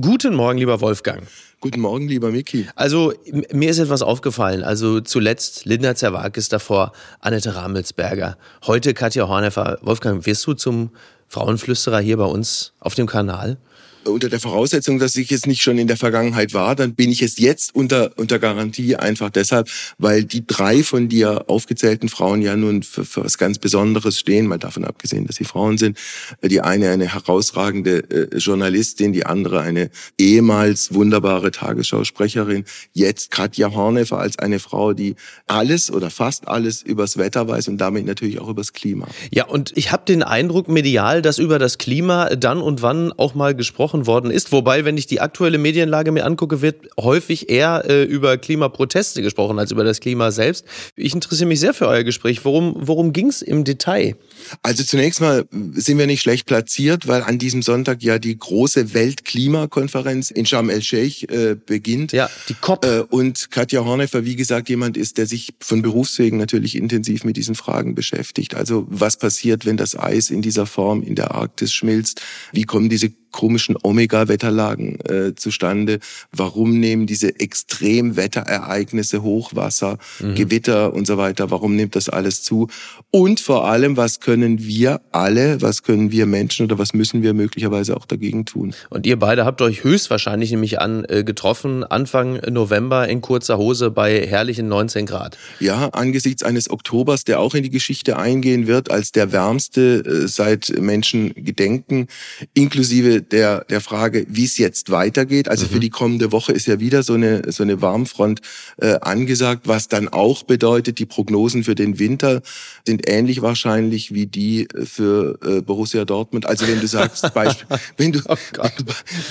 Guten Morgen, lieber Wolfgang. Guten Morgen, lieber Miki. Also, mir ist etwas aufgefallen. Also, zuletzt Linda Zerwakis, davor Annette Ramelsberger. Heute Katja Horneffer. Wolfgang, wirst du zum Frauenflüsterer hier bei uns auf dem Kanal? Unter der Voraussetzung, dass ich es nicht schon in der Vergangenheit war, dann bin ich es jetzt unter, unter Garantie einfach deshalb, weil die drei von dir aufgezählten Frauen ja nun für, für was ganz Besonderes stehen, mal davon abgesehen, dass sie Frauen sind. Die eine eine herausragende äh, Journalistin, die andere eine ehemals wunderbare Tagesschausprecherin, jetzt Katja Horneffer als eine Frau, die alles oder fast alles übers Wetter weiß und damit natürlich auch übers Klima. Ja, und ich habe den Eindruck medial, dass über das Klima dann und wann auch mal gesprochen gesprochen worden ist. Wobei, wenn ich die aktuelle Medienlage mir angucke, wird häufig eher äh, über Klimaproteste gesprochen als über das Klima selbst. Ich interessiere mich sehr für euer Gespräch. Worum, worum ging es im Detail? Also zunächst mal sind wir nicht schlecht platziert, weil an diesem Sonntag ja die große Weltklimakonferenz in Sharm el-Sheikh äh, beginnt. Ja, die COP. Äh, und Katja Horneffer, wie gesagt, jemand ist, der sich von Berufswegen natürlich intensiv mit diesen Fragen beschäftigt. Also was passiert, wenn das Eis in dieser Form in der Arktis schmilzt? Wie kommen diese komischen Omega-Wetterlagen äh, zustande? Warum nehmen diese Extremwetterereignisse, Hochwasser, mhm. Gewitter und so weiter, warum nimmt das alles zu? Und vor allem, was können wir alle, was können wir Menschen oder was müssen wir möglicherweise auch dagegen tun? Und ihr beide habt euch höchstwahrscheinlich nämlich an äh, getroffen, Anfang November in kurzer Hose bei herrlichen 19 Grad. Ja, angesichts eines Oktobers, der auch in die Geschichte eingehen wird als der wärmste äh, seit Menschen gedenken, inklusive der, der Frage, wie es jetzt weitergeht. Also mhm. für die kommende Woche ist ja wieder so eine, so eine Warmfront äh, angesagt, was dann auch bedeutet, die Prognosen für den Winter sind ähnlich wahrscheinlich wie die äh, für äh, Borussia Dortmund. Also wenn du sagst, Beispiel, wenn du, oh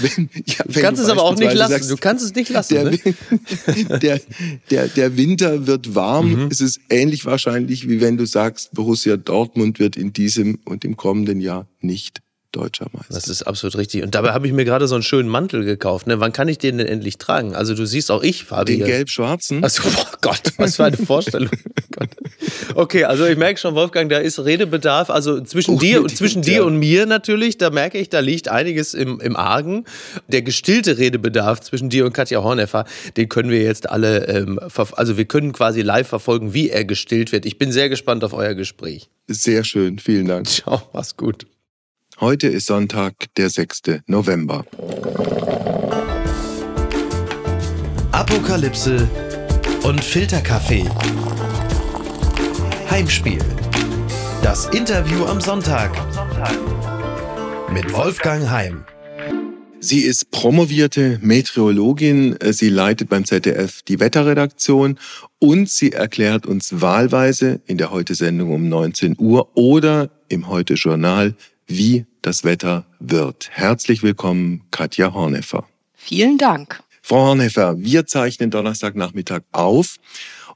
wenn, ja, wenn du kannst du es aber auch nicht lassen. Sagst, du kannst es nicht lassen. Der, ne? der, der, der Winter wird warm. Mhm. Es ist ähnlich wahrscheinlich, wie wenn du sagst, Borussia Dortmund wird in diesem und im kommenden Jahr nicht deutscher Meister. Das ist absolut richtig. Und dabei habe ich mir gerade so einen schönen Mantel gekauft. Ne? Wann kann ich den denn endlich tragen? Also du siehst auch ich, Fabi. Den gelb-schwarzen? Also, oh Gott, was für eine Vorstellung. okay, also ich merke schon, Wolfgang, da ist Redebedarf. Also zwischen, oh, dir, zwischen dir und mir natürlich, da merke ich, da liegt einiges im, im Argen. Der gestillte Redebedarf zwischen dir und Katja Horneffer, den können wir jetzt alle, ähm, also wir können quasi live verfolgen, wie er gestillt wird. Ich bin sehr gespannt auf euer Gespräch. Sehr schön, vielen Dank. Ciao, mach's gut. Heute ist Sonntag, der 6. November. Apokalypse und Filterkaffee. Heimspiel. Das Interview am Sonntag. Mit Wolfgang Heim. Sie ist promovierte Meteorologin. Sie leitet beim ZDF die Wetterredaktion und sie erklärt uns wahlweise in der Heute-Sendung um 19 Uhr oder im Heute-Journal, wie das Wetter wird. Herzlich willkommen, Katja Horneffer. Vielen Dank. Frau Horneffer, wir zeichnen Donnerstagnachmittag auf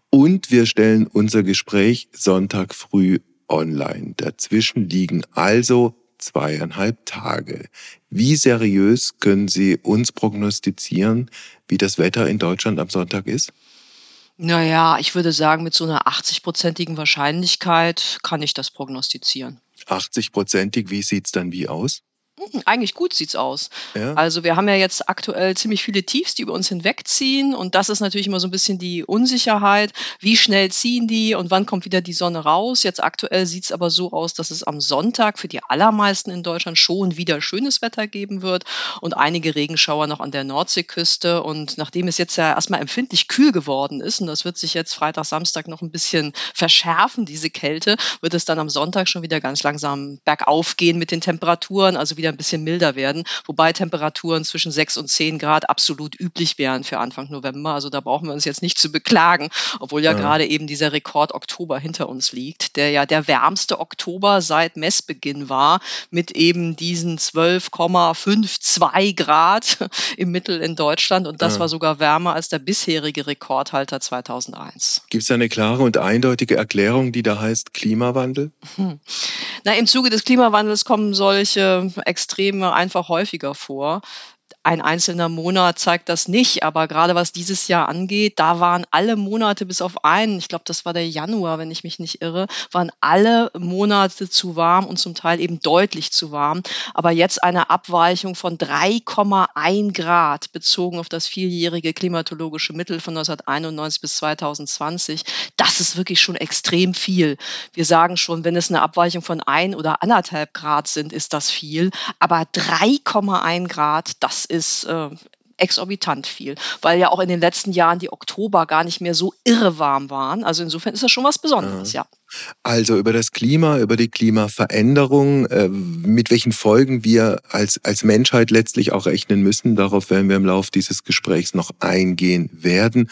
und wir stellen unser Gespräch Sonntag früh online. Dazwischen liegen also zweieinhalb Tage. Wie seriös können Sie uns prognostizieren, wie das Wetter in Deutschland am Sonntag ist? Naja, ich würde sagen, mit so einer 80-prozentigen Wahrscheinlichkeit kann ich das prognostizieren. 80-prozentig, wie sieht's dann wie aus? Hm, eigentlich gut sieht's aus. Ja. Also wir haben ja jetzt aktuell ziemlich viele Tiefs, die über uns hinwegziehen und das ist natürlich immer so ein bisschen die Unsicherheit. Wie schnell ziehen die und wann kommt wieder die Sonne raus? Jetzt aktuell sieht's aber so aus, dass es am Sonntag für die allermeisten in Deutschland schon wieder schönes Wetter geben wird und einige Regenschauer noch an der Nordseeküste und nachdem es jetzt ja erstmal empfindlich kühl geworden ist und das wird sich jetzt Freitag, Samstag noch ein bisschen verschärfen, diese Kälte, wird es dann am Sonntag schon wieder ganz langsam bergauf gehen mit den Temperaturen, also wieder wieder ein bisschen milder werden, wobei Temperaturen zwischen 6 und 10 Grad absolut üblich wären für Anfang November. Also da brauchen wir uns jetzt nicht zu beklagen, obwohl ja, ja. gerade eben dieser Rekord Oktober hinter uns liegt, der ja der wärmste Oktober seit Messbeginn war, mit eben diesen 12,52 Grad im Mittel in Deutschland. Und das ja. war sogar wärmer als der bisherige Rekordhalter 2001. Gibt es eine klare und eindeutige Erklärung, die da heißt Klimawandel? Hm. Na, im Zuge des Klimawandels kommen solche Extreme einfach häufiger vor. Ein einzelner Monat zeigt das nicht, aber gerade was dieses Jahr angeht, da waren alle Monate bis auf einen, ich glaube, das war der Januar, wenn ich mich nicht irre, waren alle Monate zu warm und zum Teil eben deutlich zu warm. Aber jetzt eine Abweichung von 3,1 Grad bezogen auf das vierjährige klimatologische Mittel von 1991 bis 2020, das ist wirklich schon extrem viel. Wir sagen schon, wenn es eine Abweichung von ein oder anderthalb Grad sind, ist das viel. Aber 3,1 Grad, das ist ist äh, exorbitant viel, weil ja auch in den letzten Jahren die Oktober gar nicht mehr so irre warm waren. Also insofern ist das schon was Besonderes, ja. Also über das Klima, über die Klimaveränderung, äh, mit welchen Folgen wir als, als Menschheit letztlich auch rechnen müssen, darauf werden wir im Laufe dieses Gesprächs noch eingehen werden.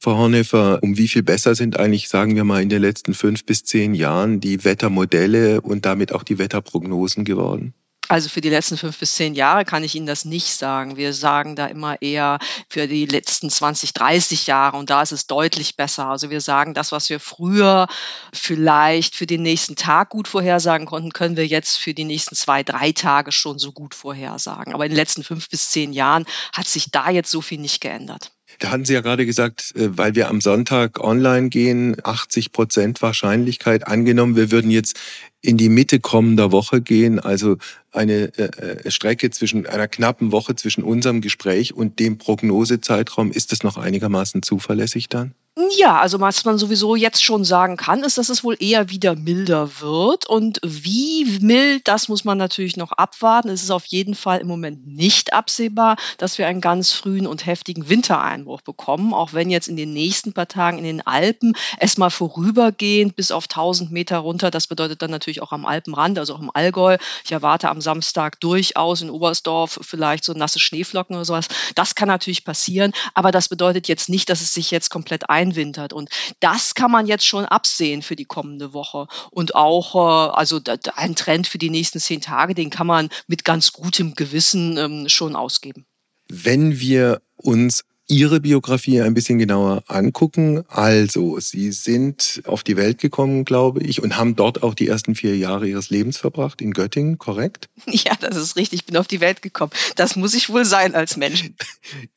Frau Hornefer, um wie viel besser sind eigentlich, sagen wir mal, in den letzten fünf bis zehn Jahren die Wettermodelle und damit auch die Wetterprognosen geworden? Also für die letzten fünf bis zehn Jahre kann ich Ihnen das nicht sagen. Wir sagen da immer eher für die letzten 20, 30 Jahre und da ist es deutlich besser. Also wir sagen, das, was wir früher vielleicht für den nächsten Tag gut vorhersagen konnten, können wir jetzt für die nächsten zwei, drei Tage schon so gut vorhersagen. Aber in den letzten fünf bis zehn Jahren hat sich da jetzt so viel nicht geändert. Da hatten Sie ja gerade gesagt, äh, weil wir am Sonntag online gehen, 80 Prozent Wahrscheinlichkeit angenommen, wir würden jetzt in die Mitte kommender Woche gehen, also eine äh, äh, Strecke zwischen einer knappen Woche zwischen unserem Gespräch und dem Prognosezeitraum. Ist das noch einigermaßen zuverlässig dann? Ja, also was man sowieso jetzt schon sagen kann, ist, dass es wohl eher wieder milder wird. Und wie mild, das muss man natürlich noch abwarten. Es ist auf jeden Fall im Moment nicht absehbar, dass wir einen ganz frühen und heftigen Wintereinbruch bekommen, auch wenn jetzt in den nächsten paar Tagen in den Alpen es mal vorübergehend bis auf 1000 Meter runter, das bedeutet dann natürlich auch am Alpenrand, also auch im Allgäu. Ich erwarte am Samstag durchaus in Oberstdorf vielleicht so nasse Schneeflocken oder sowas. Das kann natürlich passieren, aber das bedeutet jetzt nicht, dass es sich jetzt komplett ein einwintert. Und das kann man jetzt schon absehen für die kommende Woche. Und auch, äh, also ein Trend für die nächsten zehn Tage, den kann man mit ganz gutem Gewissen ähm, schon ausgeben. Wenn wir uns Ihre Biografie ein bisschen genauer angucken. Also, Sie sind auf die Welt gekommen, glaube ich, und haben dort auch die ersten vier Jahre Ihres Lebens verbracht, in Göttingen, korrekt? Ja, das ist richtig. Ich bin auf die Welt gekommen. Das muss ich wohl sein als Mensch.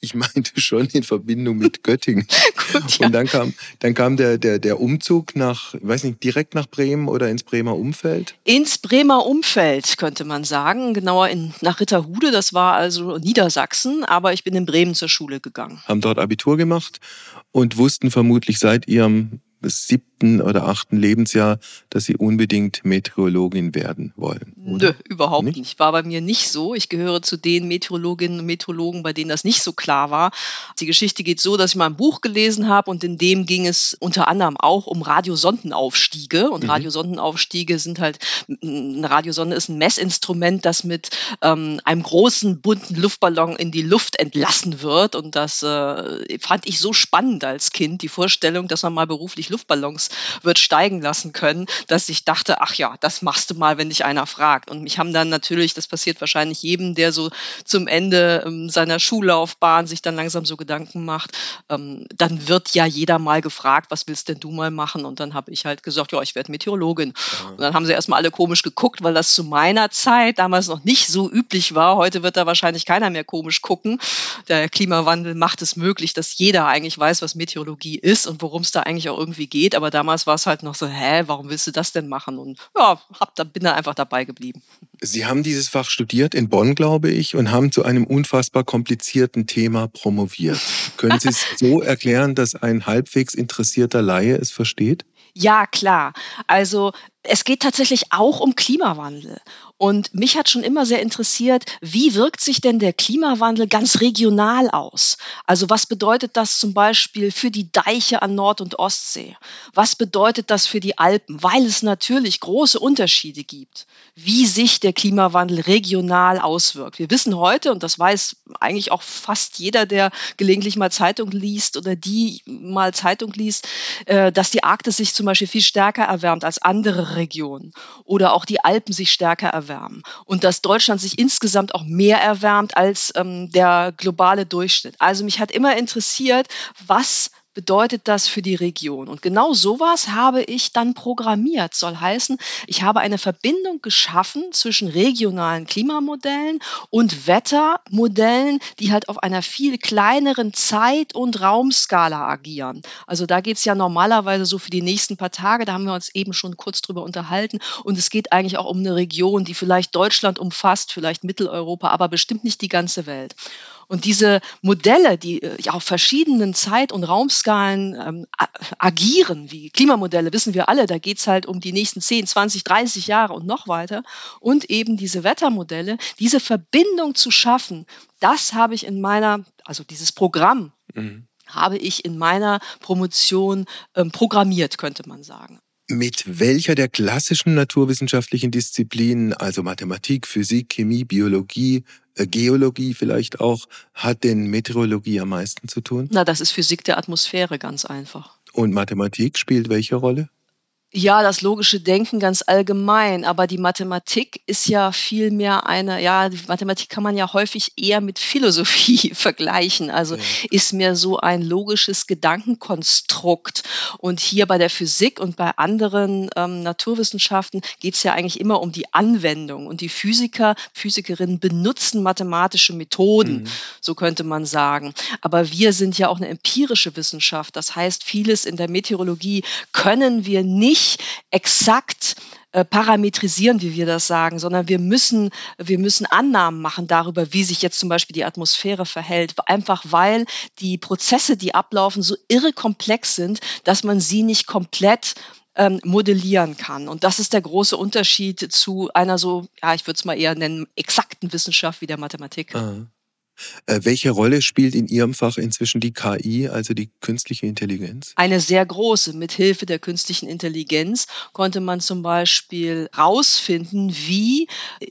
Ich meinte schon in Verbindung mit Göttingen. Gut, ja. Und dann kam, dann kam der, der, der Umzug nach, weiß nicht, direkt nach Bremen oder ins Bremer Umfeld? Ins Bremer Umfeld, könnte man sagen. Genauer in, nach Ritterhude, das war also Niedersachsen, aber ich bin in Bremen zur Schule gegangen haben dort Abitur gemacht und wussten vermutlich seit ihrem siebten oder achten Lebensjahr, dass sie unbedingt Meteorologin werden wollen. Oder? Nö, überhaupt nicht? nicht. War bei mir nicht so. Ich gehöre zu den Meteorologinnen und Meteorologen, bei denen das nicht so klar war. Die Geschichte geht so, dass ich mal ein Buch gelesen habe und in dem ging es unter anderem auch um Radiosondenaufstiege. Und mhm. Radiosondenaufstiege sind halt, eine Radiosonde ist ein Messinstrument, das mit ähm, einem großen bunten Luftballon in die Luft entlassen wird. Und das äh, fand ich so spannend als Kind, die Vorstellung, dass man mal beruflich Luftballons wird steigen lassen können, dass ich dachte, ach ja, das machst du mal, wenn dich einer fragt. Und mich haben dann natürlich, das passiert wahrscheinlich jedem, der so zum Ende ähm, seiner Schullaufbahn sich dann langsam so Gedanken macht, ähm, dann wird ja jeder mal gefragt, was willst denn du mal machen? Und dann habe ich halt gesagt, ja, ich werde Meteorologin. Ja. Und dann haben sie erstmal alle komisch geguckt, weil das zu meiner Zeit damals noch nicht so üblich war. Heute wird da wahrscheinlich keiner mehr komisch gucken. Der Klimawandel macht es möglich, dass jeder eigentlich weiß, was Meteorologie ist und worum es da eigentlich auch irgendwie geht. Aber damals war es halt noch so, hä, warum willst du das denn machen? Und ja, hab, da, bin da einfach dabei geblieben. Sie haben dieses Fach studiert in Bonn, glaube ich, und haben zu einem unfassbar komplizierten Thema promoviert. Können Sie es so erklären, dass ein halbwegs interessierter Laie es versteht? Ja, klar. Also es geht tatsächlich auch um Klimawandel. Und mich hat schon immer sehr interessiert, wie wirkt sich denn der Klimawandel ganz regional aus? Also was bedeutet das zum Beispiel für die Deiche an Nord- und Ostsee? Was bedeutet das für die Alpen? Weil es natürlich große Unterschiede gibt, wie sich der Klimawandel regional auswirkt. Wir wissen heute, und das weiß eigentlich auch fast jeder, der gelegentlich mal Zeitung liest oder die mal Zeitung liest, äh, dass die Arktis sich zum Beispiel viel stärker erwärmt als andere Regionen oder auch die Alpen sich stärker erwärmen erwärmen und dass Deutschland sich insgesamt auch mehr erwärmt als ähm, der globale Durchschnitt. Also mich hat immer interessiert, was bedeutet das für die Region? Und genau sowas habe ich dann programmiert. Soll heißen, ich habe eine Verbindung geschaffen zwischen regionalen Klimamodellen und Wettermodellen, die halt auf einer viel kleineren Zeit- und Raumskala agieren. Also da geht es ja normalerweise so für die nächsten paar Tage, da haben wir uns eben schon kurz drüber unterhalten. Und es geht eigentlich auch um eine Region, die vielleicht Deutschland umfasst, vielleicht Mitteleuropa, aber bestimmt nicht die ganze Welt. Und diese Modelle, die äh, ja auf verschiedenen Zeit- und Raumskalen ähm, agieren, wie Klimamodelle, wissen wir alle, da geht es halt um die nächsten 10, 20, 30 Jahre und noch weiter. Und eben diese Wettermodelle, diese Verbindung zu schaffen, das habe ich in meiner, also dieses Programm, mhm. habe ich in meiner Promotion ähm, programmiert, könnte man sagen. Mit welcher der klassischen naturwissenschaftlichen Disziplinen, also Mathematik, Physik, Chemie, Biologie, Geologie vielleicht auch, hat denn Meteorologie am meisten zu tun? Na, das ist Physik der Atmosphäre ganz einfach. Und Mathematik spielt welche Rolle? Ja, das logische Denken ganz allgemein, aber die Mathematik ist ja viel mehr eine ja, die Mathematik kann man ja häufig eher mit Philosophie vergleichen. Also Ja. ist mehr so ein logisches Gedankenkonstrukt. Und hier bei der Physik und bei anderen ähm, Naturwissenschaften geht es ja eigentlich immer um die Anwendung. Und die Physiker, Physikerinnen benutzen mathematische Methoden, Mhm. so könnte man sagen. Aber wir sind ja auch eine empirische Wissenschaft. Das heißt, vieles in der Meteorologie können wir nicht nicht exakt äh, parametrisieren, wie wir das sagen, sondern wir müssen, wir müssen Annahmen machen darüber, wie sich jetzt zum Beispiel die Atmosphäre verhält, einfach weil die Prozesse, die ablaufen, so irre komplex sind, dass man sie nicht komplett ähm, modellieren kann. Und das ist der große Unterschied zu einer so, ja, ich würde es mal eher nennen, exakten Wissenschaft wie der Mathematik. Ah. Äh, welche Rolle spielt in Ihrem Fach inzwischen die KI, also die künstliche Intelligenz? Eine sehr große. Mit Hilfe der künstlichen Intelligenz konnte man zum Beispiel herausfinden, wie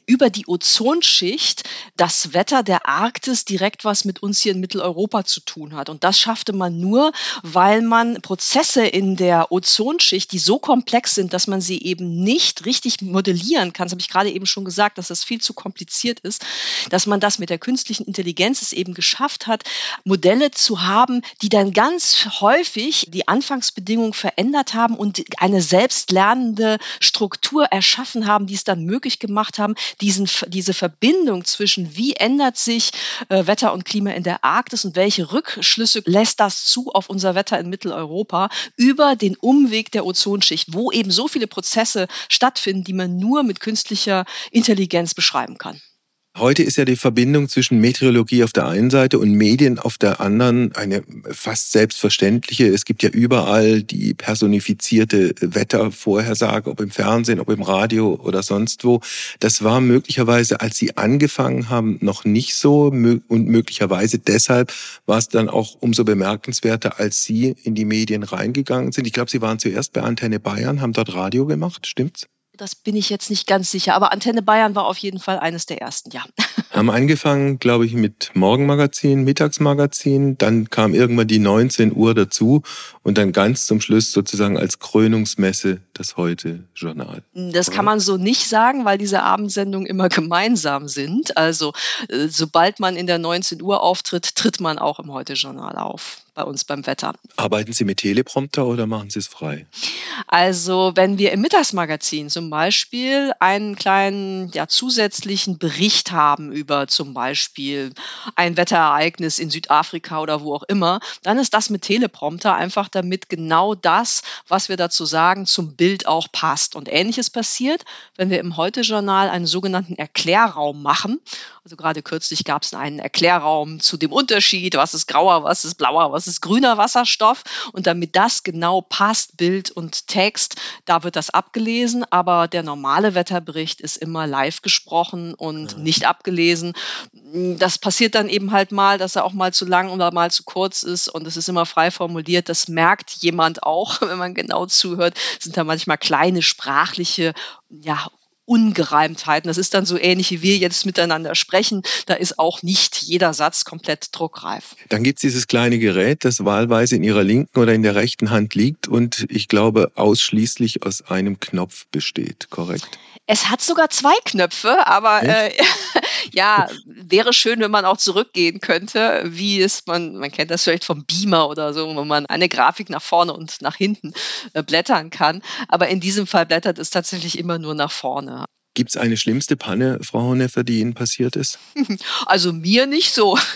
über die Ozonschicht das Wetter der Arktis direkt was mit uns hier in Mitteleuropa zu tun hat. Und das schaffte man nur, weil man Prozesse in der Ozonschicht, die so komplex sind, dass man sie eben nicht richtig modellieren kann, das habe ich gerade eben schon gesagt, dass das viel zu kompliziert ist, dass man das mit der künstlichen Intelligenz Intelligenz es eben geschafft hat, Modelle zu haben, die dann ganz häufig die Anfangsbedingungen verändert haben und eine selbstlernende Struktur erschaffen haben, die es dann möglich gemacht haben, diesen, diese Verbindung zwischen wie ändert sich äh, Wetter und Klima in der Arktis und welche Rückschlüsse lässt das zu auf unser Wetter in Mitteleuropa über den Umweg der Ozonschicht, wo eben so viele Prozesse stattfinden, die man nur mit künstlicher Intelligenz beschreiben kann. Heute ist ja die Verbindung zwischen Meteorologie auf der einen Seite und Medien auf der anderen eine fast selbstverständliche. Es gibt ja überall die personifizierte Wettervorhersage, ob im Fernsehen, ob im Radio oder sonst wo. Das war möglicherweise, als Sie angefangen haben, noch nicht so und möglicherweise deshalb war es dann auch umso bemerkenswerter, als Sie in die Medien reingegangen sind. Ich glaube, Sie waren zuerst bei Antenne Bayern, haben dort Radio gemacht, stimmt's? Das bin ich jetzt nicht ganz sicher, aber Antenne Bayern war auf jeden Fall eines der ersten, ja. Haben angefangen, glaube ich, mit Morgenmagazin, Mittagsmagazin, dann kam irgendwann die 19 Uhr dazu und dann ganz zum Schluss sozusagen als Krönungsmesse das Heute-Journal. Das kann man so nicht sagen, weil diese Abendsendungen immer gemeinsam sind. Also äh, sobald man in der 19 Uhr auftritt, tritt man auch im Heute-Journal auf bei uns beim Wetter. Arbeiten Sie mit Teleprompter oder machen Sie es frei? Also wenn wir im Mittagsmagazin zum Beispiel einen kleinen ja, zusätzlichen Bericht haben über zum Beispiel ein Wetterereignis in Südafrika oder wo auch immer, dann ist das mit Teleprompter einfach damit genau das, was wir dazu sagen, zum Bild auch passt. Und ähnliches passiert, wenn wir im Heute-Journal einen sogenannten Erklärraum machen. Also gerade kürzlich gab es einen Erklärraum zu dem Unterschied, was ist grauer, was ist blauer, was ist grüner Wasserstoff. Und damit das genau passt, Bild und Text, da wird das abgelesen. Aber der normale Wetterbericht ist immer live gesprochen und ja. nicht abgelesen. Das passiert dann eben halt mal, dass er auch mal zu lang oder mal zu kurz ist. Und es ist immer frei formuliert. Das merkt jemand auch, wenn man genau zuhört. Sind da manchmal kleine sprachliche ja, Ungereimtheiten. Das ist dann so ähnlich, wie wir jetzt miteinander sprechen. Da ist auch nicht jeder Satz komplett druckreif. Dann gibt es dieses kleine Gerät, das wahlweise in Ihrer linken oder in der rechten Hand liegt und ich glaube ausschließlich aus einem Knopf besteht, korrekt? Es hat sogar zwei Knöpfe, aber äh, ja, wäre schön, wenn man auch zurückgehen könnte, wie es man, man kennt das vielleicht vom Beamer oder so, wo man eine Grafik nach vorne und nach hinten äh, blättern kann. Aber in diesem Fall blättert es tatsächlich immer nur nach vorne. Gibt es eine schlimmste Panne, Frau Honeffer, die Ihnen passiert ist? Also mir nicht so.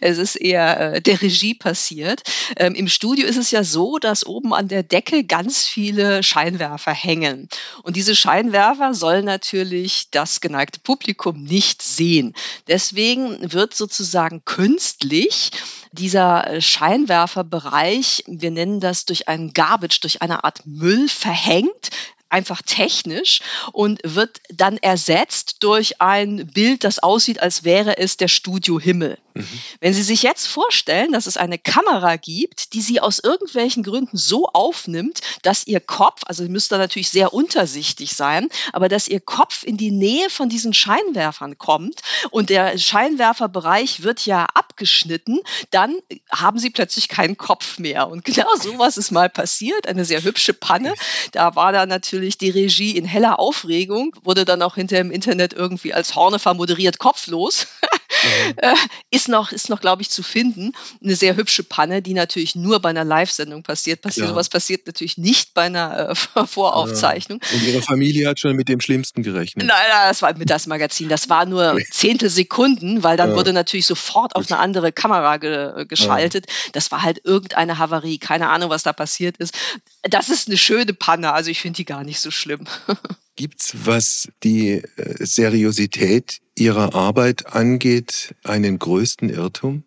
Es ist eher äh, der Regie passiert. Ähm, Im Studio ist es ja so, dass oben an der Decke ganz viele Scheinwerfer hängen. Und diese Scheinwerfer sollen natürlich das geneigte Publikum nicht sehen. Deswegen wird sozusagen künstlich dieser äh, Scheinwerferbereich, wir nennen das durch einen Garbage, durch eine Art Müll verhängt, einfach technisch und wird dann ersetzt durch ein Bild, das aussieht, als wäre es der Studiohimmel. Mhm. Wenn Sie sich jetzt vorstellen, dass es eine Kamera gibt, die Sie aus irgendwelchen Gründen so aufnimmt, dass Ihr Kopf, also Sie müsste natürlich sehr untersichtig sein, aber dass Ihr Kopf in die Nähe von diesen Scheinwerfern kommt und der Scheinwerferbereich wird ja abgeschnitten, dann haben Sie plötzlich keinen Kopf mehr. Und genau sowas ist mal passiert, eine sehr hübsche Panne. Da war da natürlich die Regie in heller Aufregung, wurde dann auch hinter im Internet irgendwie als Hornefer moderiert kopflos. Mhm. Äh, ist noch, ist noch glaube ich, zu finden. Eine sehr hübsche Panne, die natürlich nur bei einer Live-Sendung passiert. passiert. Ja. Sowas passiert natürlich nicht bei einer äh, Voraufzeichnung. Ja. Und Ihre Familie hat schon mit dem Schlimmsten gerechnet. Nein, nein das war mit das Magazin. Das war nur Zehntelsekunden, weil dann ja. wurde natürlich sofort auf eine andere Kamera ge geschaltet. Das war halt irgendeine Havarie. Keine Ahnung, was da passiert ist. Das ist eine schöne Panne. Also ich finde die gar nicht so schlimm. Gibt's, was die äh, Seriosität Ihrer Arbeit angeht, einen größten Irrtum?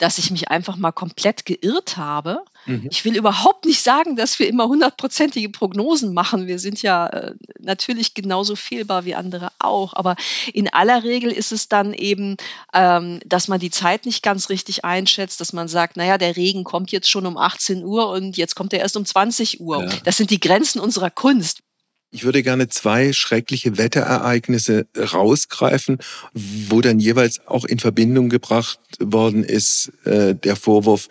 dass ich mich einfach mal komplett geirrt habe. Mhm. Ich will überhaupt nicht sagen, dass wir immer hundertprozentige Prognosen machen. Wir sind ja äh, natürlich genauso fehlbar wie andere auch. Aber in aller Regel ist es dann eben, ähm, dass man die Zeit nicht ganz richtig einschätzt, dass man sagt, naja, der Regen kommt jetzt schon um 18 Uhr und jetzt kommt er erst um 20 Uhr. Ja. Das sind die Grenzen unserer Kunst. Ich würde gerne zwei schreckliche Wetterereignisse rausgreifen, wo dann jeweils auch in Verbindung gebracht worden ist äh, der Vorwurf,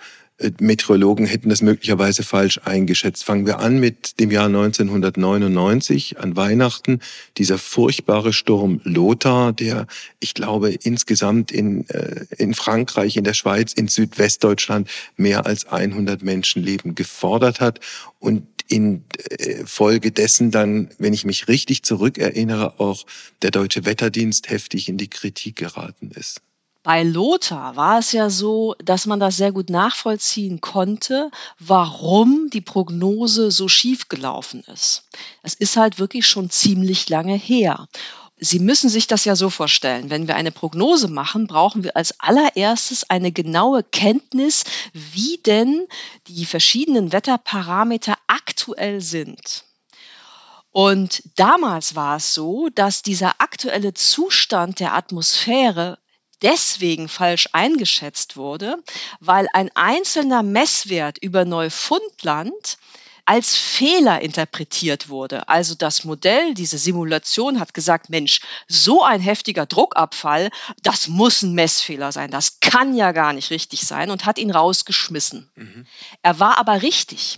Meteorologen hätten das möglicherweise falsch eingeschätzt. Fangen wir an mit dem Jahr 1999 an Weihnachten. Dieser furchtbare Sturm Lothar, der, ich glaube, insgesamt in, äh, in Frankreich, in der Schweiz, in Südwestdeutschland mehr als 100 Menschenleben gefordert hat und in äh, Folge dessen dann, wenn ich mich richtig zurückerinnere, auch der deutsche Wetterdienst heftig in die Kritik geraten ist. Bei Lothar war es ja so, dass man das sehr gut nachvollziehen konnte, warum die Prognose so schief gelaufen ist. Es ist halt wirklich schon ziemlich lange her. Sie müssen sich das ja so vorstellen. Wenn wir eine Prognose machen, brauchen wir als allererstes eine genaue Kenntnis, wie denn die verschiedenen Wetterparameter aktuell sind. Und damals war es so, dass dieser aktuelle Zustand der Atmosphäre deswegen falsch eingeschätzt wurde, weil ein einzelner Messwert über Neufundland als Fehler interpretiert wurde. Also das Modell, diese Simulation hat gesagt, Mensch, so ein heftiger Druckabfall, das muss ein Messfehler sein, das kann ja gar nicht richtig sein und hat ihn rausgeschmissen. Mhm. Er war aber richtig.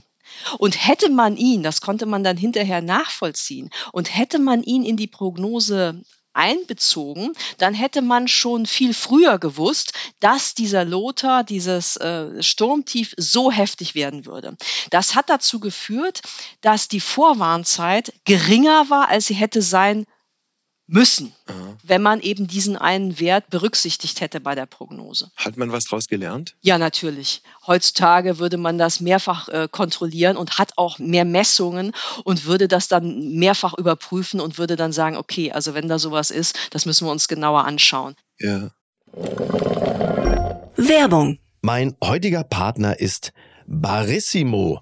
Und hätte man ihn, das konnte man dann hinterher nachvollziehen, und hätte man ihn in die Prognose einbezogen, dann hätte man schon viel früher gewusst, dass dieser Lothar, dieses äh, Sturmtief so heftig werden würde. Das hat dazu geführt, dass die Vorwarnzeit geringer war, als sie hätte sein müssen, Aha. wenn man eben diesen einen Wert berücksichtigt hätte bei der Prognose. Hat man was daraus gelernt? Ja, natürlich. Heutzutage würde man das mehrfach äh, kontrollieren und hat auch mehr Messungen und würde das dann mehrfach überprüfen und würde dann sagen, okay, also wenn da sowas ist, das müssen wir uns genauer anschauen. Ja. Werbung. Mein heutiger Partner ist Barissimo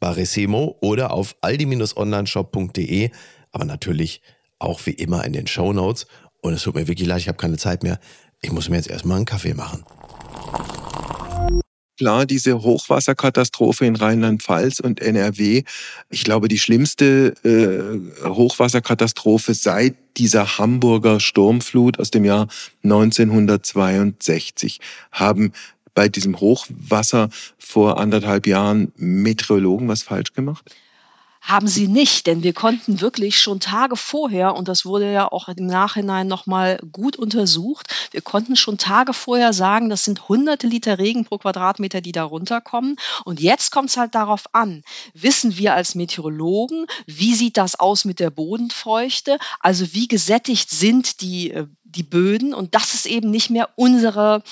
Barissimo oder auf aldi-onlineshop.de, aber natürlich auch wie immer in den Show Notes. Und es tut mir wirklich leid, ich habe keine Zeit mehr. Ich muss mir jetzt erstmal einen Kaffee machen. Klar, diese Hochwasserkatastrophe in Rheinland-Pfalz und NRW, ich glaube, die schlimmste äh, Hochwasserkatastrophe seit dieser Hamburger Sturmflut aus dem Jahr 1962 haben bei diesem Hochwasser vor anderthalb Jahren Meteorologen was falsch gemacht? Haben sie nicht, denn wir konnten wirklich schon Tage vorher, und das wurde ja auch im Nachhinein nochmal gut untersucht, wir konnten schon Tage vorher sagen, das sind hunderte Liter Regen pro Quadratmeter, die da runterkommen. Und jetzt kommt es halt darauf an, wissen wir als Meteorologen, wie sieht das aus mit der Bodenfeuchte, also wie gesättigt sind die, äh, die Böden. Und das ist eben nicht mehr unsere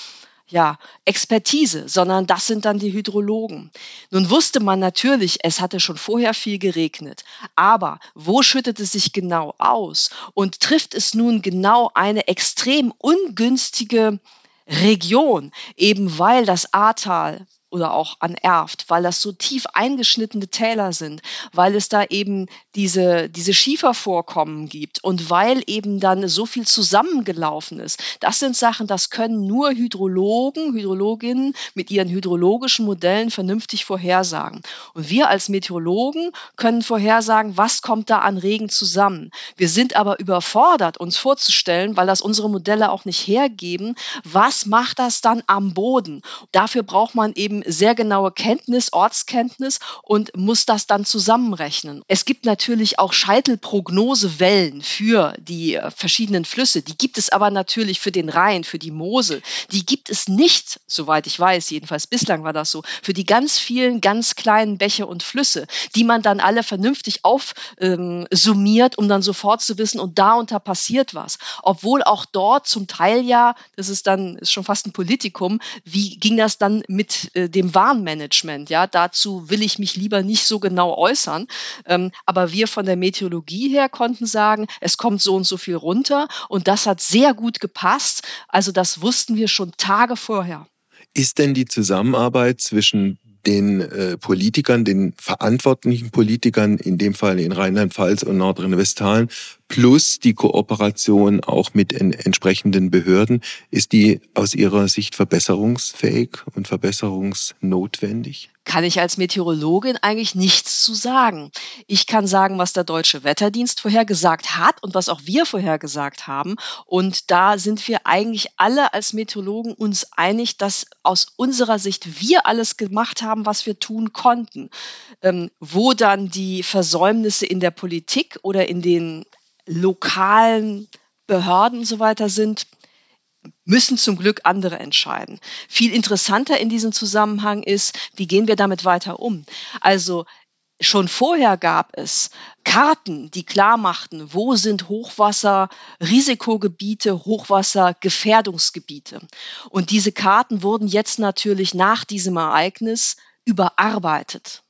ja, Expertise, sondern das sind dann die Hydrologen. Nun wusste man natürlich, es hatte schon vorher viel geregnet, aber wo schüttet es sich genau aus und trifft es nun genau eine extrem ungünstige Region, eben weil das Ahrtal oder auch an Erft, weil das so tief eingeschnittene Täler sind, weil es da eben diese, diese Schiefervorkommen gibt und weil eben dann so viel zusammengelaufen ist. Das sind Sachen, das können nur Hydrologen, Hydrologinnen mit ihren hydrologischen Modellen vernünftig vorhersagen. Und wir als Meteorologen können vorhersagen, was kommt da an Regen zusammen. Wir sind aber überfordert, uns vorzustellen, weil das unsere Modelle auch nicht hergeben, was macht das dann am Boden. Dafür braucht man eben eben sehr genaue Kenntnis, Ortskenntnis und muss das dann zusammenrechnen. Es gibt natürlich auch Scheitelprognosewellen für die äh, verschiedenen Flüsse. Die gibt es aber natürlich für den Rhein, für die Mosel. Die gibt es nicht, soweit ich weiß, jedenfalls bislang war das so, für die ganz vielen ganz kleinen Bäche und Flüsse, die man dann alle vernünftig aufsummiert, ähm, um dann sofort zu wissen, und da unter passiert was. Obwohl auch dort zum Teil ja, das ist dann ist schon fast ein Politikum, wie ging das dann mit äh, dem Warnmanagement. Ja, dazu will ich mich lieber nicht so genau äußern. Ähm, aber wir von der Meteorologie her konnten sagen, es kommt so und so viel runter und das hat sehr gut gepasst. Also das wussten wir schon Tage vorher. Ist denn die Zusammenarbeit zwischen den äh, Politikern, den verantwortlichen Politikern, in dem Fall in Rheinland-Pfalz und Nordrhein-Westfalen, plus die Kooperation auch mit en entsprechenden Behörden, ist die aus Ihrer Sicht verbesserungsfähig und verbesserungsnotwendig? kann ich als Meteorologin eigentlich nichts zu sagen. Ich kann sagen, was der deutsche Wetterdienst vorhergesagt hat und was auch wir vorhergesagt haben. Und da sind wir eigentlich alle als Meteorologen uns einig, dass aus unserer Sicht wir alles gemacht haben, was wir tun konnten. Ähm, wo dann die Versäumnisse in der Politik oder in den lokalen Behörden und so weiter sind, müssen zum Glück andere entscheiden. Viel interessanter in diesem Zusammenhang ist, wie gehen wir damit weiter um? Also Schon vorher gab es Karten, die klar machten, wo sind Hochwasser-Risikogebiete, Hochwasser-Gefährdungsgebiete. Und diese Karten wurden jetzt natürlich nach diesem Ereignis überarbeitet.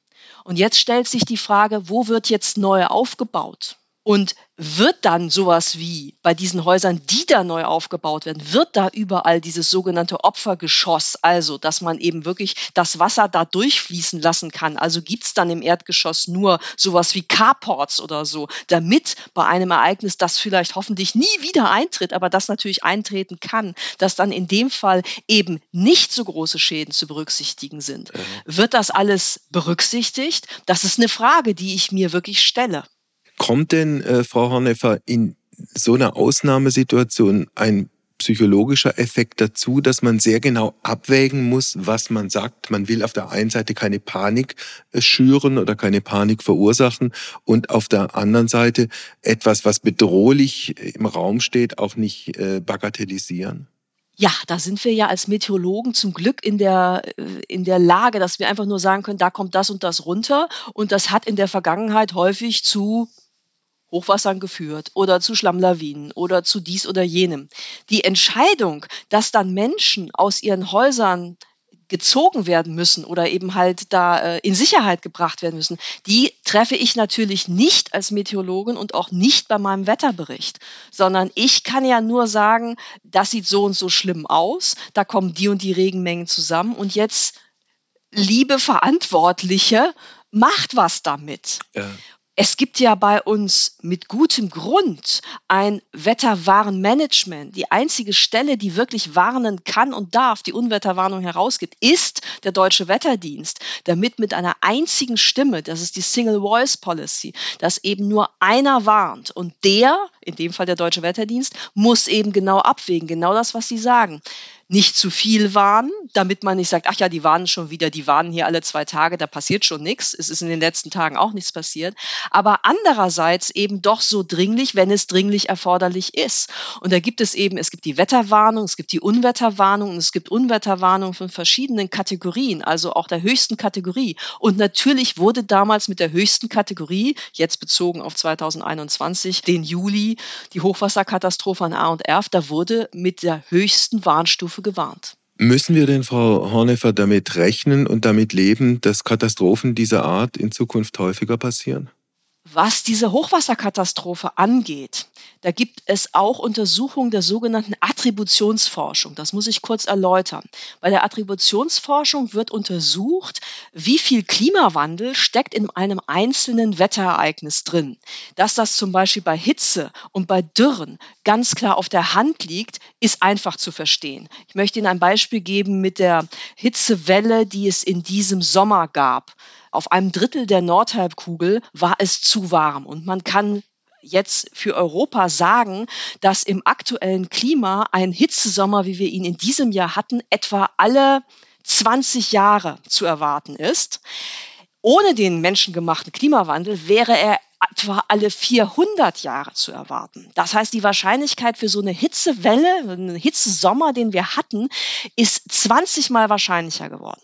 Und jetzt stellt sich die Frage, wo wird jetzt neu aufgebaut? Und wird dann sowas wie bei diesen Häusern, die da neu aufgebaut werden, wird da überall dieses sogenannte Opfergeschoss, also dass man eben wirklich das Wasser da durchfließen lassen kann. Also gibt es dann im Erdgeschoss nur sowas wie Carports oder so, damit bei einem Ereignis, das vielleicht hoffentlich nie wieder eintritt, aber das natürlich eintreten kann, dass dann in dem Fall eben nicht so große Schäden zu berücksichtigen sind. Mhm. Wird das alles berücksichtigt? Das ist eine Frage, die ich mir wirklich stelle. Kommt denn, äh, Frau Horneffer, in so einer Ausnahmesituation ein psychologischer Effekt dazu, dass man sehr genau abwägen muss, was man sagt. Man will auf der einen Seite keine Panik äh, schüren oder keine Panik verursachen und auf der anderen Seite etwas, was bedrohlich im Raum steht, auch nicht äh, bagatellisieren. Ja, da sind wir ja als Meteorologen zum Glück in der, äh, in der Lage, dass wir einfach nur sagen können, da kommt das und das runter. Und das hat in der Vergangenheit häufig zu Hochwassern geführt oder zu Schlammlawinen oder zu dies oder jenem. Die Entscheidung, dass dann Menschen aus ihren Häusern gezogen werden müssen oder eben halt da äh, in Sicherheit gebracht werden müssen, die treffe ich natürlich nicht als Meteorologin und auch nicht bei meinem Wetterbericht, sondern ich kann ja nur sagen, das sieht so und so schlimm aus, da kommen die und die Regenmengen zusammen und jetzt, liebe Verantwortliche, macht was damit. Ja. Es gibt ja bei uns mit gutem Grund ein Wetterwarnmanagement. Die einzige Stelle, die wirklich warnen kann und darf, die Unwetterwarnung herausgibt, ist der Deutsche Wetterdienst, damit mit einer einzigen Stimme, das ist die Single Voice Policy, dass eben nur einer warnt und der, in dem Fall der Deutsche Wetterdienst, muss eben genau abwägen, genau das, was Sie sagen nicht zu viel warnen, damit man nicht sagt, ach ja, die warnen schon wieder, die warnen hier alle zwei Tage, da passiert schon nichts. Es ist in den letzten Tagen auch nichts passiert. Aber andererseits eben doch so dringlich, wenn es dringlich erforderlich ist. Und da gibt es eben, es gibt die Wetterwarnung, es gibt die Unwetterwarnung und es gibt Unwetterwarnung von verschiedenen Kategorien, also auch der höchsten Kategorie. Und natürlich wurde damals mit der höchsten Kategorie, jetzt bezogen auf 2021, den Juli, die Hochwasserkatastrophe an A und Erf, da wurde mit der höchsten Warnstufe Katastrophe gewarnt. Müssen wir denn, Frau Hornefer, damit rechnen und damit leben, dass Katastrophen dieser Art in Zukunft häufiger passieren? Was diese Hochwasserkatastrophe angeht, da gibt es auch Untersuchungen der sogenannten Attributionsforschung. Das muss ich kurz erläutern. Bei der Attributionsforschung wird untersucht, wie viel Klimawandel steckt in einem einzelnen Wetterereignis drin. Dass das zum Beispiel bei Hitze und bei Dürren ganz klar auf der Hand liegt, ist einfach zu verstehen. Ich möchte Ihnen ein Beispiel geben mit der Hitzewelle, die es in diesem Sommer gab. Auf einem Drittel der Nordhalbkugel war es zu warm und man kann jetzt für Europa sagen, dass im aktuellen Klima ein Hitzesommer, wie wir ihn in diesem Jahr hatten, etwa alle 20 Jahre zu erwarten ist. Ohne den menschengemachten Klimawandel wäre er etwa alle 400 Jahre zu erwarten. Das heißt, die Wahrscheinlichkeit für so eine Hitzewelle, einen Hitzesommer, den wir hatten, ist 20 mal wahrscheinlicher geworden.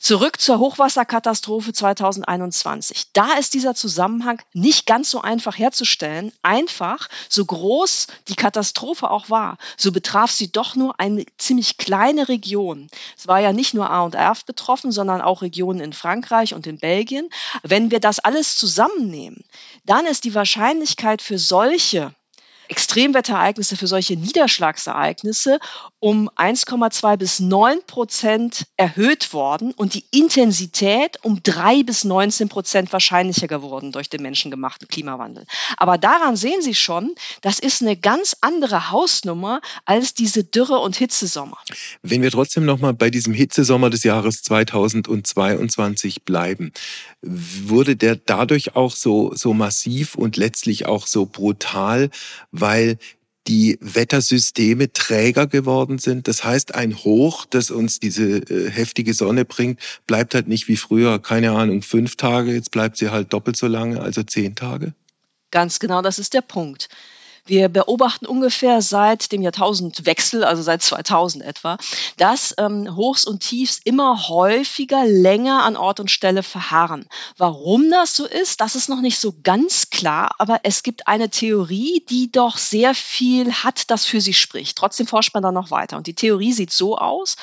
Zurück zur Hochwasserkatastrophe 2021. Da ist dieser Zusammenhang nicht ganz so einfach herzustellen. Einfach, so groß die Katastrophe auch war, so betraf sie doch nur eine ziemlich kleine Region. Es war ja nicht nur A und Erft betroffen, sondern auch Regionen in Frankreich und in Belgien. Wenn wir das alles zusammennehmen, dann ist die Wahrscheinlichkeit für solche Extremwetterereignisse, für solche Niederschlagsereignisse um 1,2 bis 9 Prozent erhöht worden und die Intensität um 3 bis 19 Prozent wahrscheinlicher geworden durch den menschengemachten Klimawandel. Aber daran sehen Sie schon, das ist eine ganz andere Hausnummer als diese Dürre- und Hitzesommer. Wenn wir trotzdem nochmal bei diesem Hitzesommer des Jahres 2022 bleiben, wurde der dadurch auch so, so massiv und letztlich auch so brutal, weil die Wettersysteme träger geworden sind. Das heißt, ein Hoch, das uns diese äh, heftige Sonne bringt, bleibt halt nicht wie früher, keine Ahnung, fünf Tage, jetzt bleibt sie halt doppelt so lange, also zehn Tage. Ganz genau, das ist der Punkt. Wir beobachten ungefähr seit dem Jahrtausendwechsel, also seit 2000 etwa, dass ähm, Hochs und Tiefs immer häufiger länger an Ort und Stelle verharren. Warum das so ist, das ist noch nicht so ganz klar, aber es gibt eine Theorie, die doch sehr viel hat, das für sie spricht. Trotzdem forscht man da noch weiter. Und die Theorie sieht so aus,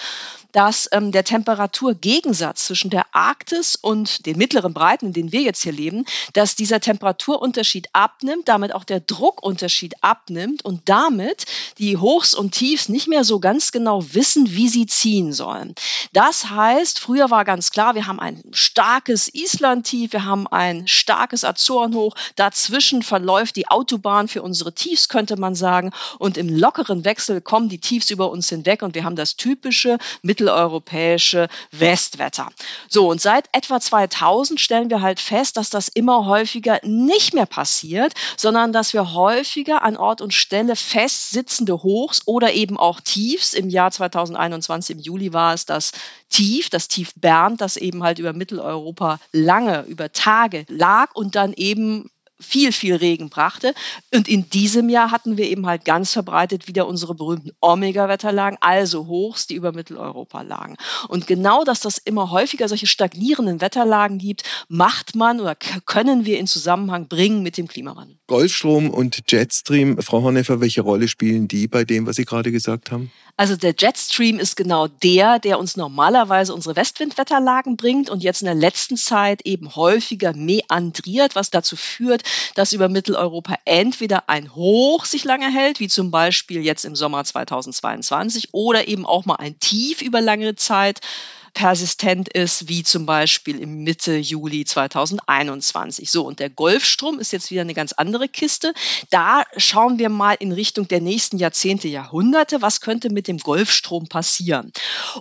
dass ähm, der Temperaturgegensatz zwischen der Arktis und den mittleren Breiten, in denen wir jetzt hier leben, dass dieser Temperaturunterschied abnimmt, damit auch der Druckunterschied abnimmt und damit die Hochs und Tiefs nicht mehr so ganz genau wissen, wie sie ziehen sollen. Das heißt, früher war ganz klar, wir haben ein starkes Island-Tief, wir haben ein starkes Azorenhoch, dazwischen verläuft die Autobahn für unsere Tiefs, könnte man sagen, und im lockeren Wechsel kommen die Tiefs über uns hinweg und wir haben das typische mittel mitteleuropäische Westwetter. So, und seit etwa 2000 stellen wir halt fest, dass das immer häufiger nicht mehr passiert, sondern dass wir häufiger an Ort und Stelle festsitzende Hochs oder eben auch Tiefs, im Jahr 2021 im Juli war es das Tief, das Tief Bernd, das eben halt über Mitteleuropa lange, über Tage lag und dann eben viel, viel Regen brachte. Und in diesem Jahr hatten wir eben halt ganz verbreitet wieder unsere berühmten Omega-Wetterlagen, also Hochs, die über Mitteleuropa lagen. Und genau, dass das immer häufiger solche stagnierenden Wetterlagen gibt, macht man oder können wir in Zusammenhang bringen mit dem Klimawandel. Golfstrom und Jetstream, Frau Horneffer, welche Rolle spielen die bei dem, was Sie gerade gesagt haben? Also der Jetstream ist genau der, der uns normalerweise unsere Westwindwetterlagen bringt und jetzt in der letzten Zeit eben häufiger meandriert, was dazu führt, dass über Mitteleuropa entweder ein Hoch sich lange hält, wie zum Beispiel jetzt im Sommer 2022, oder eben auch mal ein Tief über lange Zeit persistent ist, wie zum Beispiel im Mitte Juli 2021. So, und der Golfstrom ist jetzt wieder eine ganz andere Kiste. Da schauen wir mal in Richtung der nächsten Jahrzehnte, Jahrhunderte, was könnte mit dem Golfstrom passieren.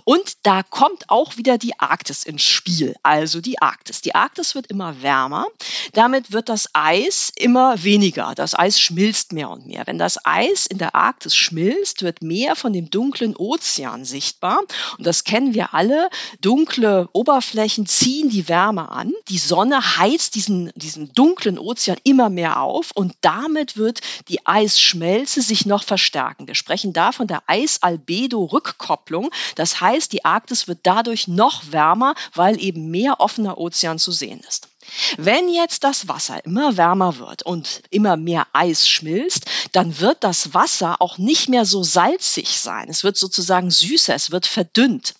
Und da kommt auch wieder die Arktis ins Spiel, also die Arktis. Die Arktis wird immer wärmer, damit wird das Eis immer weniger. Das Eis schmilzt mehr und mehr. Wenn das Eis in der Arktis schmilzt, wird mehr von dem dunklen Ozean sichtbar. Und das kennen wir alle. Dunkle Oberflächen ziehen die Wärme an. Die Sonne heizt diesen, diesen dunklen Ozean immer mehr auf und damit wird die Eisschmelze sich noch verstärken. Wir sprechen da von der Eisalbedo-Rückkopplung. Das heißt, die Arktis wird dadurch noch wärmer, weil eben mehr offener Ozean zu sehen ist. Wenn jetzt das Wasser immer wärmer wird und immer mehr Eis schmilzt, dann wird das Wasser auch nicht mehr so salzig sein. Es wird sozusagen süßer, es wird verdünnt.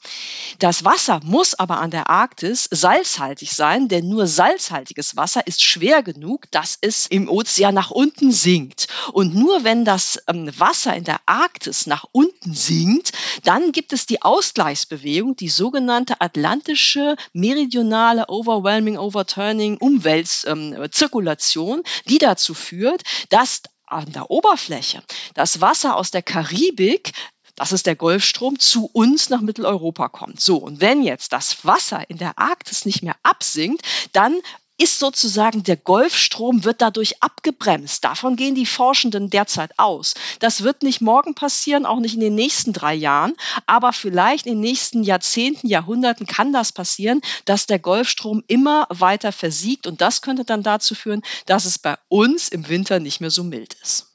Das Wasser muss aber an der Arktis salzhaltig sein, denn nur salzhaltiges Wasser ist schwer genug, dass es im Ozean nach unten sinkt. Und nur wenn das ähm, Wasser in der Arktis nach unten sinkt, dann gibt es die Ausgleichsbewegung, die sogenannte atlantische meridionale Overwhelming Overturning Learning, Umweltzirkulation, ähm, die dazu führt, dass an der Oberfläche das Wasser aus der Karibik das ist der Golfstrom, zu uns nach Mitteleuropa kommt. So, und wenn jetzt das Wasser in der Arktis nicht mehr absinkt, dann ist sozusagen der Golfstrom wird dadurch abgebremst. Davon gehen die Forschenden derzeit aus. Das wird nicht morgen passieren, auch nicht in den nächsten drei Jahren, aber vielleicht in den nächsten Jahrzehnten, Jahrhunderten kann das passieren, dass der Golfstrom immer weiter versiegt und das könnte dann dazu führen, dass es bei uns im Winter nicht mehr so mild ist.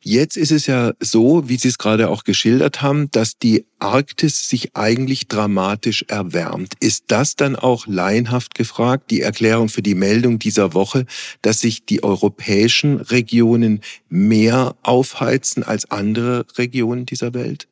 Jetzt ist es ja so, wie Sie es gerade auch geschildert haben, dass die Arktis sich eigentlich dramatisch erwärmt. Ist das dann auch laienhaft gefragt, die Erklärung für die Meldung dieser Woche, dass sich die europäischen Regionen mehr aufheizen als andere Regionen dieser Welt?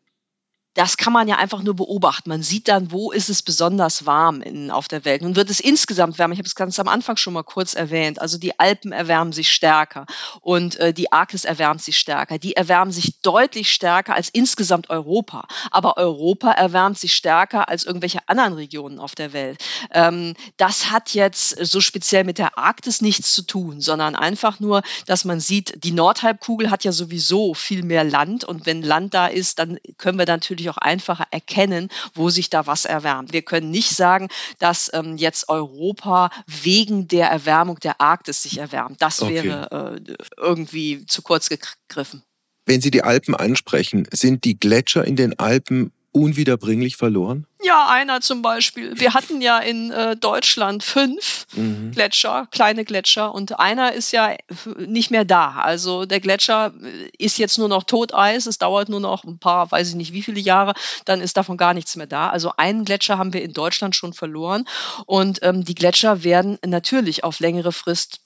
Das kann man ja einfach nur beobachten. Man sieht dann, wo ist es besonders warm in, auf der Welt. Nun wird es insgesamt wärmer. Ich habe es ganz am Anfang schon mal kurz erwähnt. Also die Alpen erwärmen sich stärker und äh, die Arktis erwärmt sich stärker. Die erwärmen sich deutlich stärker als insgesamt Europa. Aber Europa erwärmt sich stärker als irgendwelche anderen Regionen auf der Welt. Ähm, das hat jetzt so speziell mit der Arktis nichts zu tun, sondern einfach nur, dass man sieht, die Nordhalbkugel hat ja sowieso viel mehr Land und wenn Land da ist, dann können wir natürlich auch einfacher erkennen, wo sich da was erwärmt. Wir können nicht sagen, dass ähm, jetzt Europa wegen der Erwärmung der Arktis sich erwärmt. Das okay. wäre äh, irgendwie zu kurz gegriffen. Wenn Sie die Alpen ansprechen, sind die Gletscher in den Alpen unwiederbringlich verloren? Ja, einer zum Beispiel. Wir hatten ja in äh, Deutschland fünf mhm. Gletscher, kleine Gletscher, und einer ist ja nicht mehr da. Also der Gletscher äh, ist jetzt nur noch Toteis. Es dauert nur noch ein paar, weiß ich nicht wie viele Jahre, dann ist davon gar nichts mehr da. Also einen Gletscher haben wir in Deutschland schon verloren. Und ähm, die Gletscher werden natürlich auf längere Frist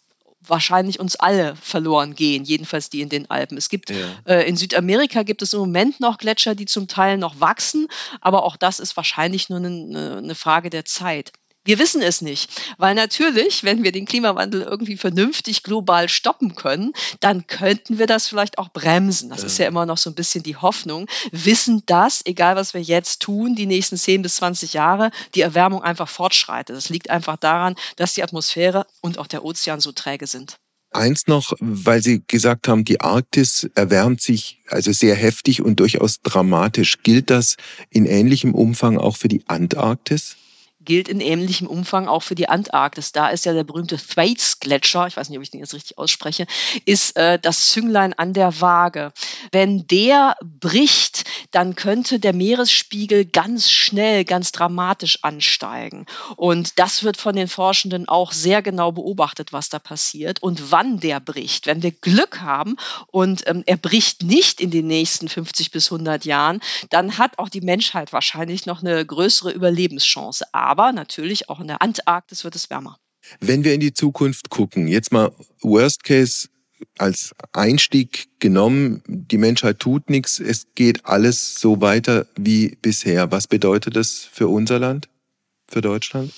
wahrscheinlich uns alle verloren gehen, jedenfalls die in den Alpen. Es gibt ja. äh, in Südamerika gibt es im Moment noch Gletscher, die zum Teil noch wachsen, aber auch das ist wahrscheinlich nur eine, eine Frage der Zeit. Wir wissen es nicht, weil natürlich, wenn wir den Klimawandel irgendwie vernünftig global stoppen können, dann könnten wir das vielleicht auch bremsen. Das ja. ist ja immer noch so ein bisschen die Hoffnung. Wissen, dass, egal was wir jetzt tun, die nächsten 10 bis 20 Jahre die Erwärmung einfach fortschreitet. Das liegt einfach daran, dass die Atmosphäre und auch der Ozean so träge sind. Eins noch, weil Sie gesagt haben, die Arktis erwärmt sich also sehr heftig und durchaus dramatisch. Gilt das in ähnlichem Umfang auch für die Antarktis? Gilt in ähnlichem Umfang auch für die Antarktis. Da ist ja der berühmte Thwaites-Gletscher, ich weiß nicht, ob ich den jetzt richtig ausspreche, ist äh, das Zünglein an der Waage. Wenn der bricht, dann könnte der Meeresspiegel ganz schnell, ganz dramatisch ansteigen. Und das wird von den Forschenden auch sehr genau beobachtet, was da passiert und wann der bricht. Wenn wir Glück haben und ähm, er bricht nicht in den nächsten 50 bis 100 Jahren, dann hat auch die Menschheit wahrscheinlich noch eine größere Überlebenschance. Aber aber natürlich auch in der Antarktis wird es wärmer. Wenn wir in die Zukunft gucken, jetzt mal Worst Case als Einstieg genommen, die Menschheit tut nichts, es geht alles so weiter wie bisher. Was bedeutet das für unser Land, für Deutschland?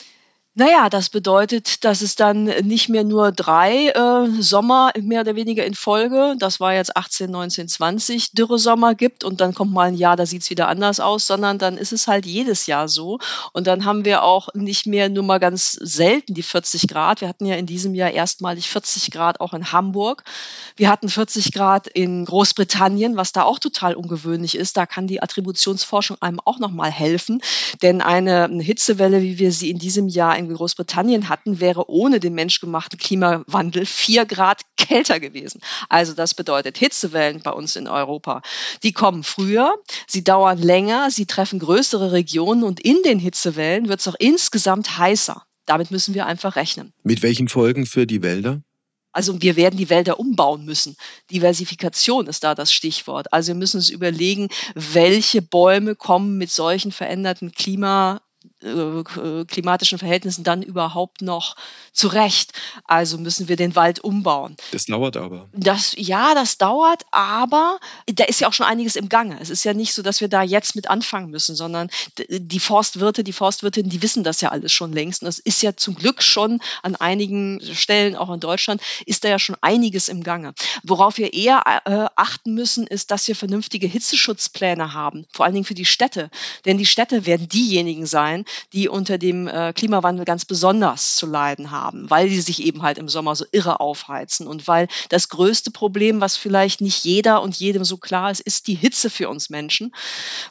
Naja, das bedeutet, dass es dann nicht mehr nur drei äh, Sommer mehr oder weniger in Folge, das war jetzt 18, 19, 20, Dürresommer gibt und dann kommt mal ein Jahr, da sieht's wieder anders aus, sondern dann ist es halt jedes Jahr so. Und dann haben wir auch nicht mehr nur mal ganz selten die 40 Grad. Wir hatten ja in diesem Jahr erstmalig 40 Grad auch in Hamburg. Wir hatten 40 Grad in Großbritannien, was da auch total ungewöhnlich ist. Da kann die Attributionsforschung einem auch nochmal helfen, denn eine Hitzewelle, wie wir sie in diesem Jahr in in Großbritannien hatten, wäre ohne den menschgemachten Klimawandel vier Grad kälter gewesen. Also das bedeutet Hitzewellen bei uns in Europa. Die kommen früher, sie dauern länger, sie treffen größere Regionen und in den Hitzewellen wird es auch insgesamt heißer. Damit müssen wir einfach rechnen. Mit welchen Folgen für die Wälder? Also wir werden die Wälder umbauen müssen. Diversifikation ist da das Stichwort. Also wir müssen uns überlegen, welche Bäume kommen mit solchen veränderten Klima äh, klimatischen Verhältnissen dann überhaupt noch zurecht. Also müssen wir den Wald umbauen. Das dauert aber. Das, ja, das dauert, aber da ist ja auch schon einiges im Gange. Es ist ja nicht so, dass wir da jetzt mit anfangen müssen, sondern die Forstwirte, die Forstwirtinnen, die wissen das ja alles schon längst. Und es ist ja zum Glück schon an einigen Stellen, auch in Deutschland, ist da ja schon einiges im Gange. Worauf wir eher äh, achten müssen, ist, dass wir vernünftige Hitzeschutzpläne haben, vor allen Dingen für die Städte. Denn die Städte werden diejenigen sein, die unter dem äh, Klimawandel ganz besonders zu leiden haben, weil sie sich eben halt im Sommer so irre aufheizen und weil das größte Problem, was vielleicht nicht jeder und jedem so klar ist, ist die Hitze für uns Menschen,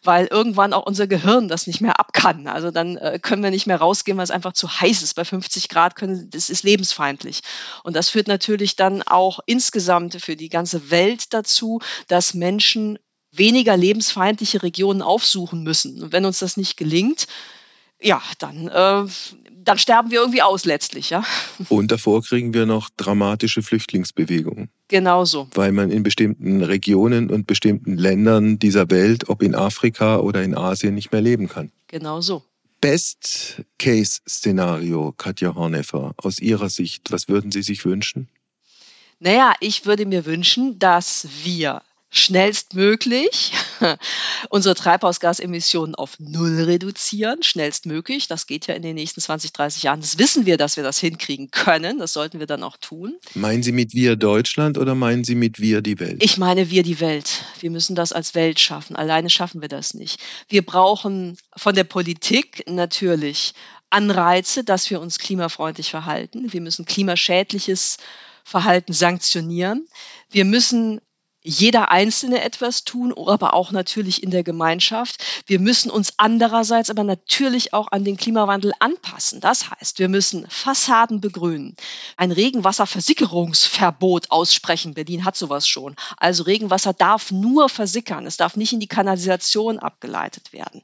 weil irgendwann auch unser Gehirn das nicht mehr ab kann. Also dann äh, können wir nicht mehr rausgehen, weil es einfach zu heiß ist. Bei 50 Grad können, das ist lebensfeindlich. Und das führt natürlich dann auch insgesamt für die ganze Welt dazu, dass Menschen weniger lebensfeindliche Regionen aufsuchen müssen. Und wenn uns das nicht gelingt, ja, dann, äh, dann sterben wir irgendwie aus letztlich, ja. Und davor kriegen wir noch dramatische Flüchtlingsbewegungen. Genauso. Weil man in bestimmten Regionen und bestimmten Ländern dieser Welt, ob in Afrika oder in Asien, nicht mehr leben kann. Genau so. Best-Case-Szenario, Katja Horneffer, aus Ihrer Sicht, was würden Sie sich wünschen? Naja, ich würde mir wünschen, dass wir schnellstmöglich unsere Treibhausgasemissionen auf Null reduzieren, schnellstmöglich. Das geht ja in den nächsten 20, 30 Jahren. Das wissen wir, dass wir das hinkriegen können. Das sollten wir dann auch tun. Meinen Sie mit wir Deutschland oder meinen Sie mit wir die Welt? Ich meine wir die Welt. Wir müssen das als Welt schaffen. Alleine schaffen wir das nicht. Wir brauchen von der Politik natürlich Anreize, dass wir uns klimafreundlich verhalten. Wir müssen klimaschädliches Verhalten sanktionieren. Wir müssen jeder Einzelne etwas tun, aber auch natürlich in der Gemeinschaft. Wir müssen uns andererseits aber natürlich auch an den Klimawandel anpassen. Das heißt, wir müssen Fassaden begrünen, ein Regenwasserversickerungsverbot aussprechen. Berlin hat sowas schon. Also Regenwasser darf nur versickern. Es darf nicht in die Kanalisation abgeleitet werden.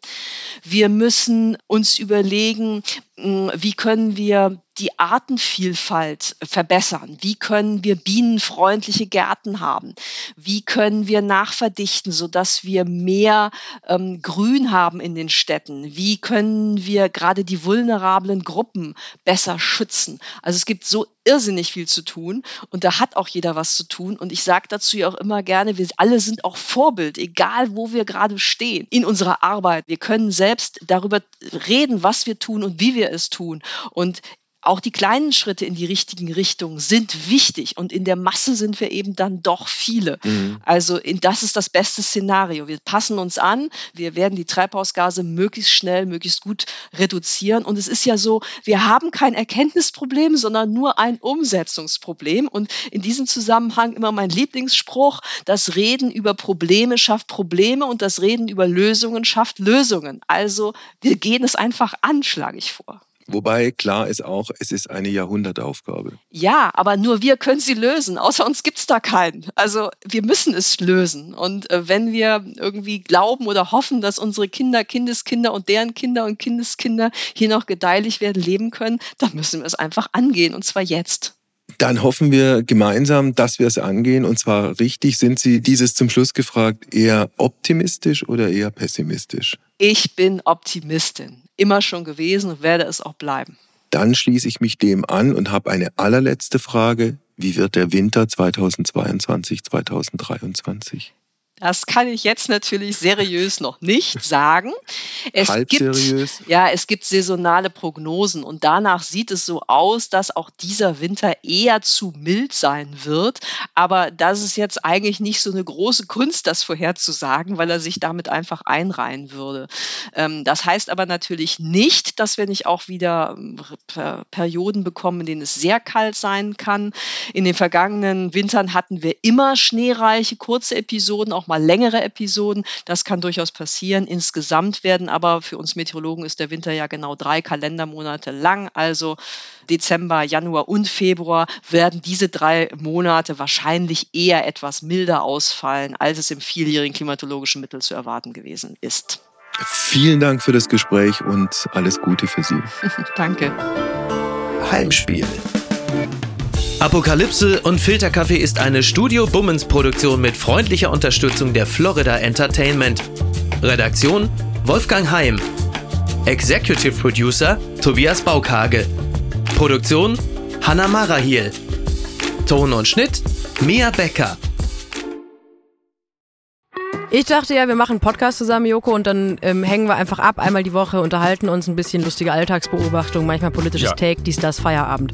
Wir müssen uns überlegen, wie können wir die Artenvielfalt verbessern? Wie können wir bienenfreundliche Gärten haben? Wie können wir nachverdichten, sodass wir mehr ähm, Grün haben in den Städten? Wie können wir gerade die vulnerablen Gruppen besser schützen? Also es gibt so irrsinnig viel zu tun und da hat auch jeder was zu tun. Und ich sage dazu ja auch immer gerne, wir alle sind auch Vorbild, egal wo wir gerade stehen in unserer Arbeit. Wir können selbst darüber reden, was wir tun und wie wir es tun. Und auch die kleinen Schritte in die richtigen Richtungen sind wichtig und in der Masse sind wir eben dann doch viele. Mhm. Also in, das ist das beste Szenario. Wir passen uns an, wir werden die Treibhausgase möglichst schnell, möglichst gut reduzieren und es ist ja so, wir haben kein Erkenntnisproblem, sondern nur ein Umsetzungsproblem und in diesem Zusammenhang immer mein Lieblingsspruch, das Reden über Probleme schafft Probleme und das Reden über Lösungen schafft Lösungen. Also wir gehen es einfach an, schlage ich vor. Wobei klar ist auch, es ist eine Jahrhundertaufgabe. Ja, aber nur wir können sie lösen. Außer uns gibt es da keinen. Also wir müssen es lösen. Und äh, wenn wir irgendwie glauben oder hoffen, dass unsere Kinder, Kindeskinder und deren Kinder und Kindeskinder hier noch gedeihlich werden leben können, dann müssen wir es einfach angehen. Und zwar jetzt. Dann hoffen wir gemeinsam, dass wir es angehen. Und zwar richtig. Sind Sie dieses zum Schluss gefragt eher optimistisch oder eher pessimistisch? Ich bin Optimistin immer schon gewesen und werde es auch bleiben. Dann schließe ich mich dem an und habe eine allerletzte Frage. Wie wird der Winter 2022, 2023? Das kann ich jetzt natürlich seriös noch nicht sagen. Es Halb gibt, seriös. Ja, es gibt saisonale Prognosen und danach sieht es so aus, dass auch dieser Winter eher zu mild sein wird. Aber das ist jetzt eigentlich nicht so eine große Kunst, das vorherzusagen, weil er sich damit einfach einreihen würde. Ähm, das heißt aber natürlich nicht, dass wir nicht auch wieder ähm, Perioden bekommen, in denen es sehr kalt sein kann. In den vergangenen Wintern hatten wir immer schneereiche, kurze Episoden, auch mal längere Episoden. Das kann durchaus passieren. Insgesamt werden aber für uns Meteorologen ist der Winter ja genau drei Kalendermonate lang. Also Dezember, Januar und Februar werden diese drei Monate wahrscheinlich eher etwas milder ausfallen, als es im vieljährigen klimatologischen Mittel zu erwarten gewesen ist. Vielen Dank für das Gespräch und alles Gute für Sie. Danke. Heimspiel. Apokalypse und Filterkaffee ist eine Studio Bummens Produktion mit freundlicher Unterstützung der Florida Entertainment. Redaktion Wolfgang Heim. Executive Producer Tobias Baukage. Produktion Hanna Marahiel. Ton und Schnitt Mia Becker. Ich dachte ja, wir machen einen Podcast zusammen, Joko, und dann ähm, hängen wir einfach ab, einmal die Woche, unterhalten uns ein bisschen lustige Alltagsbeobachtung, manchmal politisches ja. Take, dies, das, Feierabend.